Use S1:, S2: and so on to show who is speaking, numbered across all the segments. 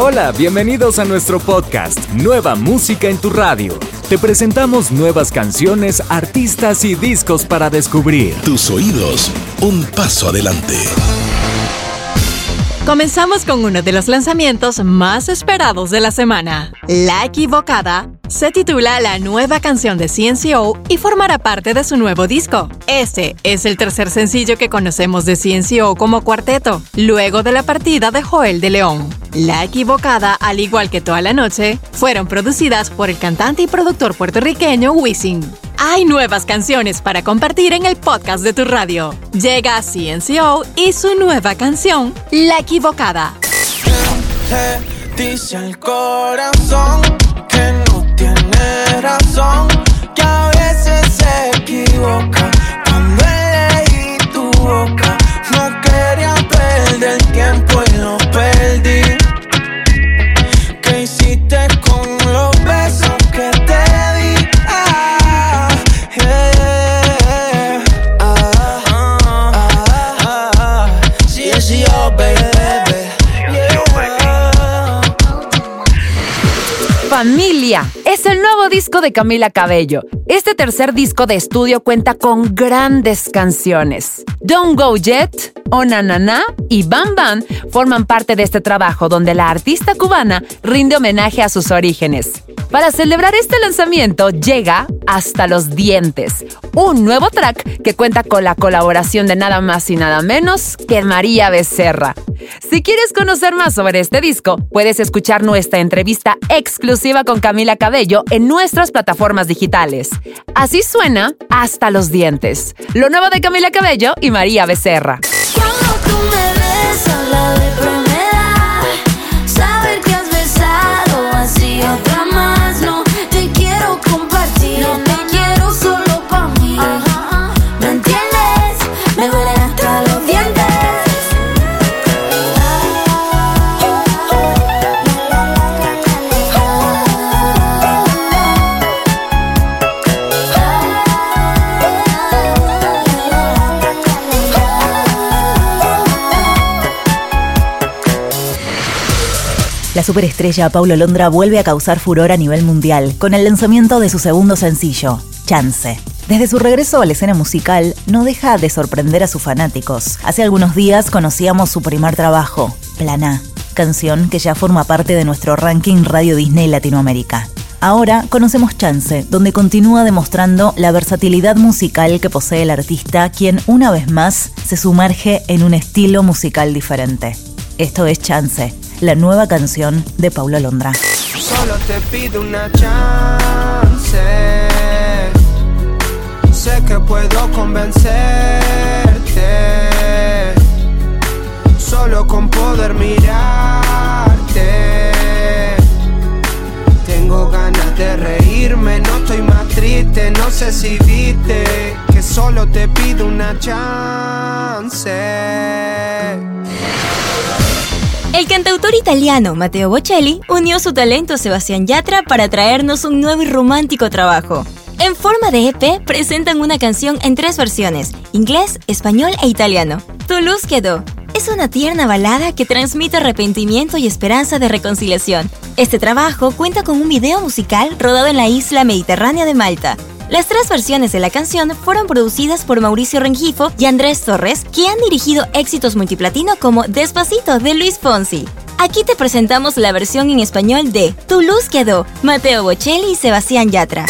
S1: Hola, bienvenidos a nuestro podcast, Nueva Música en tu Radio. Te presentamos nuevas canciones, artistas y discos para descubrir.
S2: Tus oídos, un paso adelante.
S3: Comenzamos con uno de los lanzamientos más esperados de la semana. La Equivocada se titula La nueva canción de CNCO y formará parte de su nuevo disco. Este es el tercer sencillo que conocemos de CNCO como cuarteto, luego de la partida de Joel de León. La Equivocada, al igual que Toda la Noche, fueron producidas por el cantante y productor puertorriqueño Wisin. Hay nuevas canciones para compartir en el podcast de tu radio. Llega CNCO y su nueva canción, La Equivocada.
S4: Tiene razón, que a veces se equivoca.
S5: Disco de Camila Cabello. Este tercer disco de estudio cuenta con grandes canciones. Don't Go Yet, Oh Na Na Na y Bam Bam forman parte de este trabajo donde la artista cubana rinde homenaje a sus orígenes. Para celebrar este lanzamiento llega Hasta los Dientes, un nuevo track que cuenta con la colaboración de nada más y nada menos que María Becerra. Si quieres conocer más sobre este disco, puedes escuchar nuestra entrevista exclusiva con Camila Cabello en nuestras plataformas digitales. Así suena Hasta los Dientes, lo nuevo de Camila Cabello y María Becerra.
S6: Superestrella Paulo Londra vuelve a causar furor a nivel mundial con el lanzamiento de su segundo sencillo, Chance. Desde su regreso a la escena musical, no deja de sorprender a sus fanáticos. Hace algunos días conocíamos su primer trabajo, Planá, canción que ya forma parte de nuestro ranking Radio Disney Latinoamérica. Ahora conocemos Chance, donde continúa demostrando la versatilidad musical que posee el artista, quien una vez más se sumerge en un estilo musical diferente. Esto es Chance, la nueva canción de Paulo Londra.
S4: Solo te pido una chance. Sé que puedo convencerte. Solo con poder mirarte. Tengo ganas de reírme, no estoy más triste. No sé si viste que solo te pido una chance.
S7: El cantautor italiano Matteo Bocelli unió su talento a Sebastián Yatra para traernos un nuevo y romántico trabajo. En forma de EP presentan una canción en tres versiones, inglés, español e italiano. Tu luz quedó. Es una tierna balada que transmite arrepentimiento y esperanza de reconciliación. Este trabajo cuenta con un video musical rodado en la isla mediterránea de Malta. Las tres versiones de la canción fueron producidas por Mauricio Rengifo y Andrés Torres, que han dirigido éxitos multiplatino como Despacito de Luis Fonsi. Aquí te presentamos la versión en español de Tu luz quedó, Mateo Bocelli y Sebastián Yatra.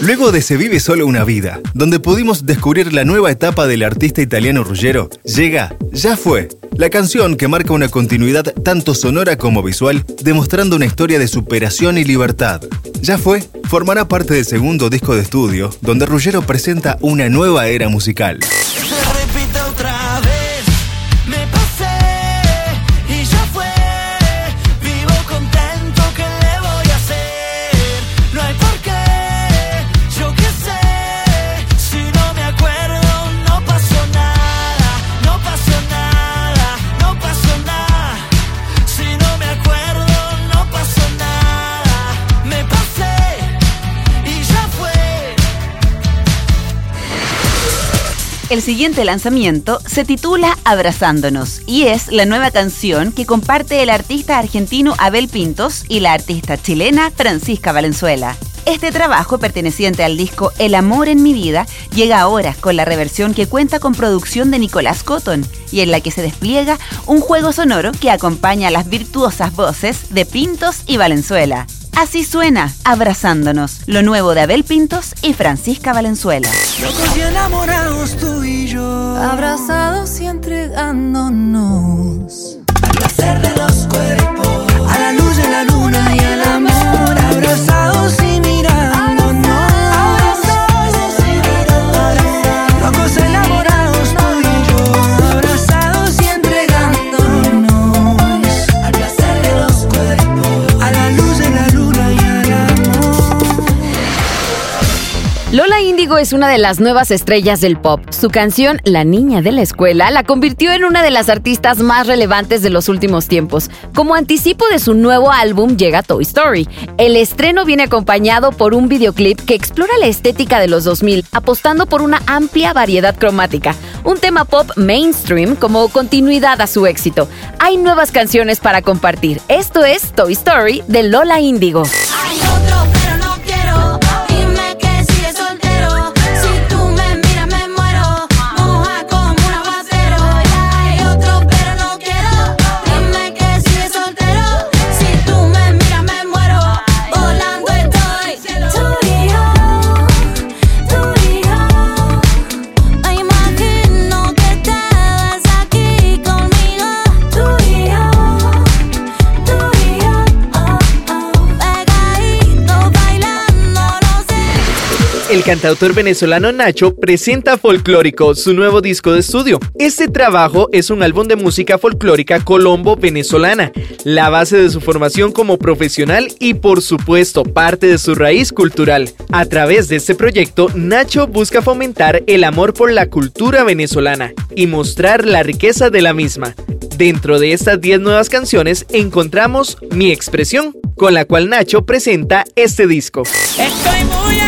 S8: Luego de Se vive solo una vida, donde pudimos descubrir la nueva etapa del artista italiano Ruggero, llega Ya fue, la canción que marca una continuidad tanto sonora como visual, demostrando una historia de superación y libertad. Ya fue, formará parte del segundo disco de estudio, donde Ruggero presenta una nueva era musical.
S9: El siguiente lanzamiento se titula Abrazándonos y es la nueva canción que comparte el artista argentino Abel Pintos y la artista chilena Francisca Valenzuela. Este trabajo, perteneciente al disco El amor en mi vida, llega ahora con la reversión que cuenta con producción de Nicolás Cotton y en la que se despliega un juego sonoro que acompaña a las virtuosas voces de Pintos y Valenzuela. Así suena, abrazándonos, lo nuevo de Abel Pintos y Francisca Valenzuela.
S10: Locos y enamorados tú y yo. Abrazados y entregándonos. Al placer de los cuerpos. A la luz de la luna y al amor. Abrazados y mirándonos.
S9: Es una de las nuevas estrellas del pop. Su canción La Niña de la Escuela la convirtió en una de las artistas más relevantes de los últimos tiempos. Como anticipo de su nuevo álbum llega Toy Story. El estreno viene acompañado por un videoclip que explora la estética de los 2000, apostando por una amplia variedad cromática. Un tema pop mainstream como continuidad a su éxito. Hay nuevas canciones para compartir. Esto es Toy Story de Lola Índigo.
S11: Cantautor venezolano Nacho presenta Folclórico, su nuevo disco de estudio. Este trabajo es un álbum de música folclórica colombo-venezolana, la base de su formación como profesional y por supuesto parte de su raíz cultural. A través de este proyecto, Nacho busca fomentar el amor por la cultura venezolana y mostrar la riqueza de la misma. Dentro de estas 10 nuevas canciones encontramos Mi Expresión, con la cual Nacho presenta este disco.
S12: Estoy muy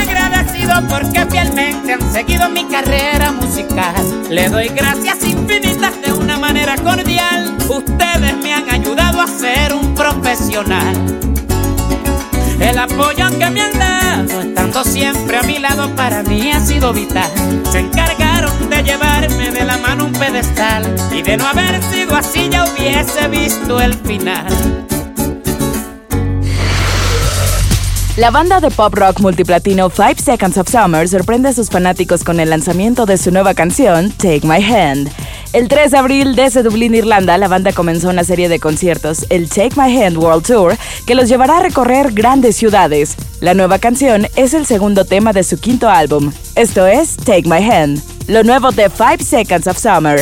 S12: porque fielmente han seguido mi carrera musical. Le doy gracias infinitas de una manera cordial. Ustedes me han ayudado a ser un profesional. El apoyo que me han dado, estando siempre a mi lado, para mí ha sido vital. Se encargaron de llevarme de la mano un pedestal. Y de no haber sido así, ya hubiese visto el final.
S13: La banda de pop rock multiplatino Five Seconds of Summer sorprende a sus fanáticos con el lanzamiento de su nueva canción, Take My Hand. El 3 de abril desde Dublín, Irlanda, la banda comenzó una serie de conciertos, el Take My Hand World Tour, que los llevará a recorrer grandes ciudades. La nueva canción es el segundo tema de su quinto álbum. Esto es Take My Hand, lo nuevo de Five Seconds of Summer.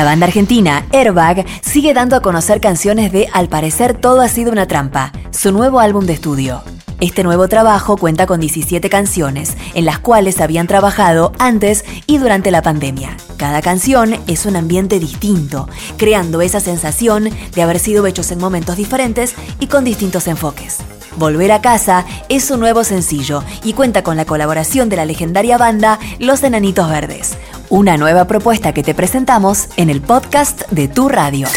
S14: La banda argentina Airbag sigue dando a conocer canciones de Al parecer todo ha sido una trampa, su nuevo álbum de estudio. Este nuevo trabajo cuenta con 17 canciones, en las cuales habían trabajado antes y durante la pandemia. Cada canción es un ambiente distinto, creando esa sensación de haber sido hechos en momentos diferentes y con distintos enfoques. Volver a casa es su nuevo sencillo y cuenta con la colaboración de la legendaria banda Los Enanitos Verdes. Una nueva propuesta que te presentamos en el podcast de Tu Radio.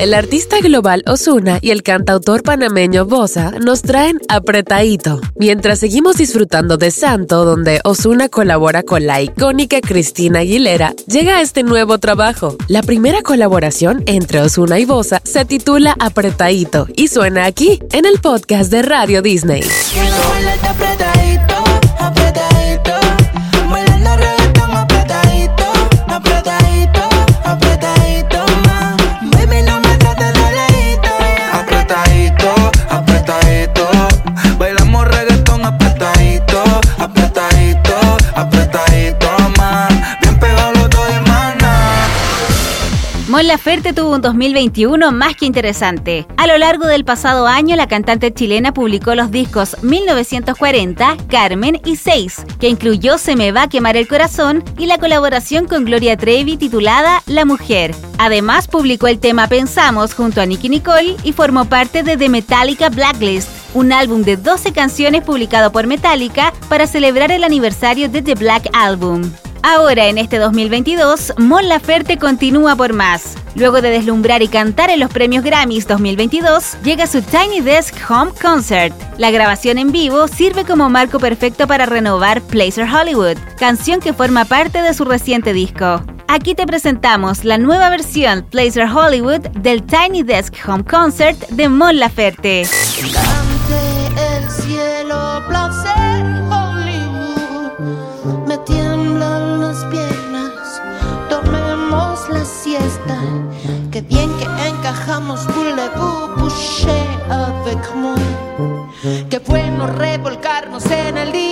S15: El artista global Osuna y el cantautor panameño Bosa nos traen Apretadito. Mientras seguimos disfrutando de Santo, donde Osuna colabora con la icónica Cristina Aguilera, llega este nuevo trabajo. La primera colaboración entre Osuna y Bosa se titula Apretadito y suena aquí, en el podcast de Radio Disney.
S16: Laferte tuvo un 2021 más que interesante. A lo largo del pasado año, la cantante chilena publicó los discos 1940, Carmen y Seis, que incluyó Se me va a quemar el corazón y la colaboración con Gloria Trevi titulada La Mujer. Además, publicó el tema Pensamos junto a Nicky Nicole y formó parte de The Metallica Blacklist, un álbum de 12 canciones publicado por Metallica para celebrar el aniversario de The Black Album. Ahora, en este 2022, Mon Laferte continúa por más. Luego de deslumbrar y cantar en los premios Grammys 2022, llega su Tiny Desk Home Concert. La grabación en vivo sirve como marco perfecto para renovar Placer Hollywood, canción que forma parte de su reciente disco. Aquí te presentamos la nueva versión Placer Hollywood del Tiny Desk Home Concert de Mon Laferte.
S17: el cielo, placer la siesta. Qué bien que encajamos, voulez-vous coucher avec moi? Qué bueno revolcarnos en el día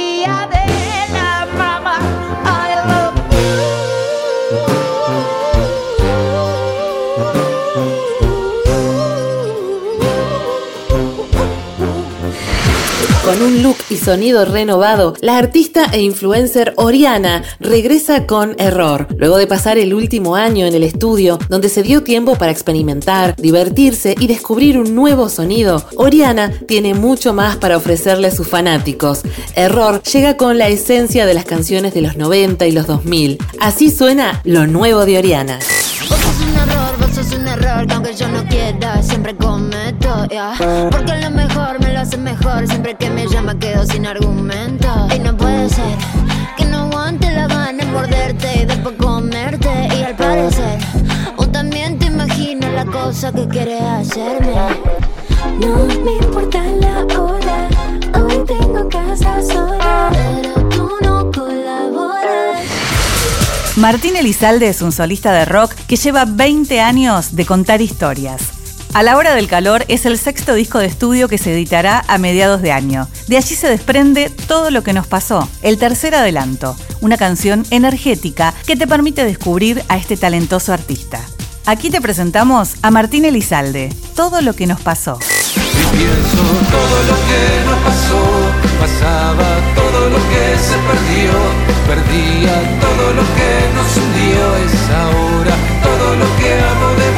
S18: Con un look y sonido renovado, la artista e influencer Oriana regresa con Error, luego de pasar el último año en el estudio, donde se dio tiempo para experimentar, divertirse y descubrir un nuevo sonido. Oriana tiene mucho más para ofrecerle a sus fanáticos. Error llega con la esencia de las canciones de los 90 y los 2000. Así suena lo nuevo de Oriana.
S9: Vos sos un error, vos sos un error que aunque yo no quiera siempre cometo, ya. Porque lo mejor me lo hace mejor. Siempre que me llama quedo sin argumento. Y no puede ser que no aguante la gana de morderte y después comerte. Y al parecer, vos también te imaginas la cosa que quieres hacerme. No me importa la hora, hoy tengo casa sola Pero tú no colaboras.
S14: Martín Elizalde es un solista de rock que lleva 20 años de contar historias. A la hora del calor es el sexto disco de estudio que se editará a mediados de año. De allí se desprende todo lo que nos pasó, el tercer adelanto, una canción energética que te permite descubrir a este talentoso artista. Aquí te presentamos a Martín Elizalde, todo lo que nos pasó.
S19: Y pienso todo lo que nos pasó, pasaba todo lo que se perdió, perdía todo lo que nos hundió, es ahora todo lo que amo de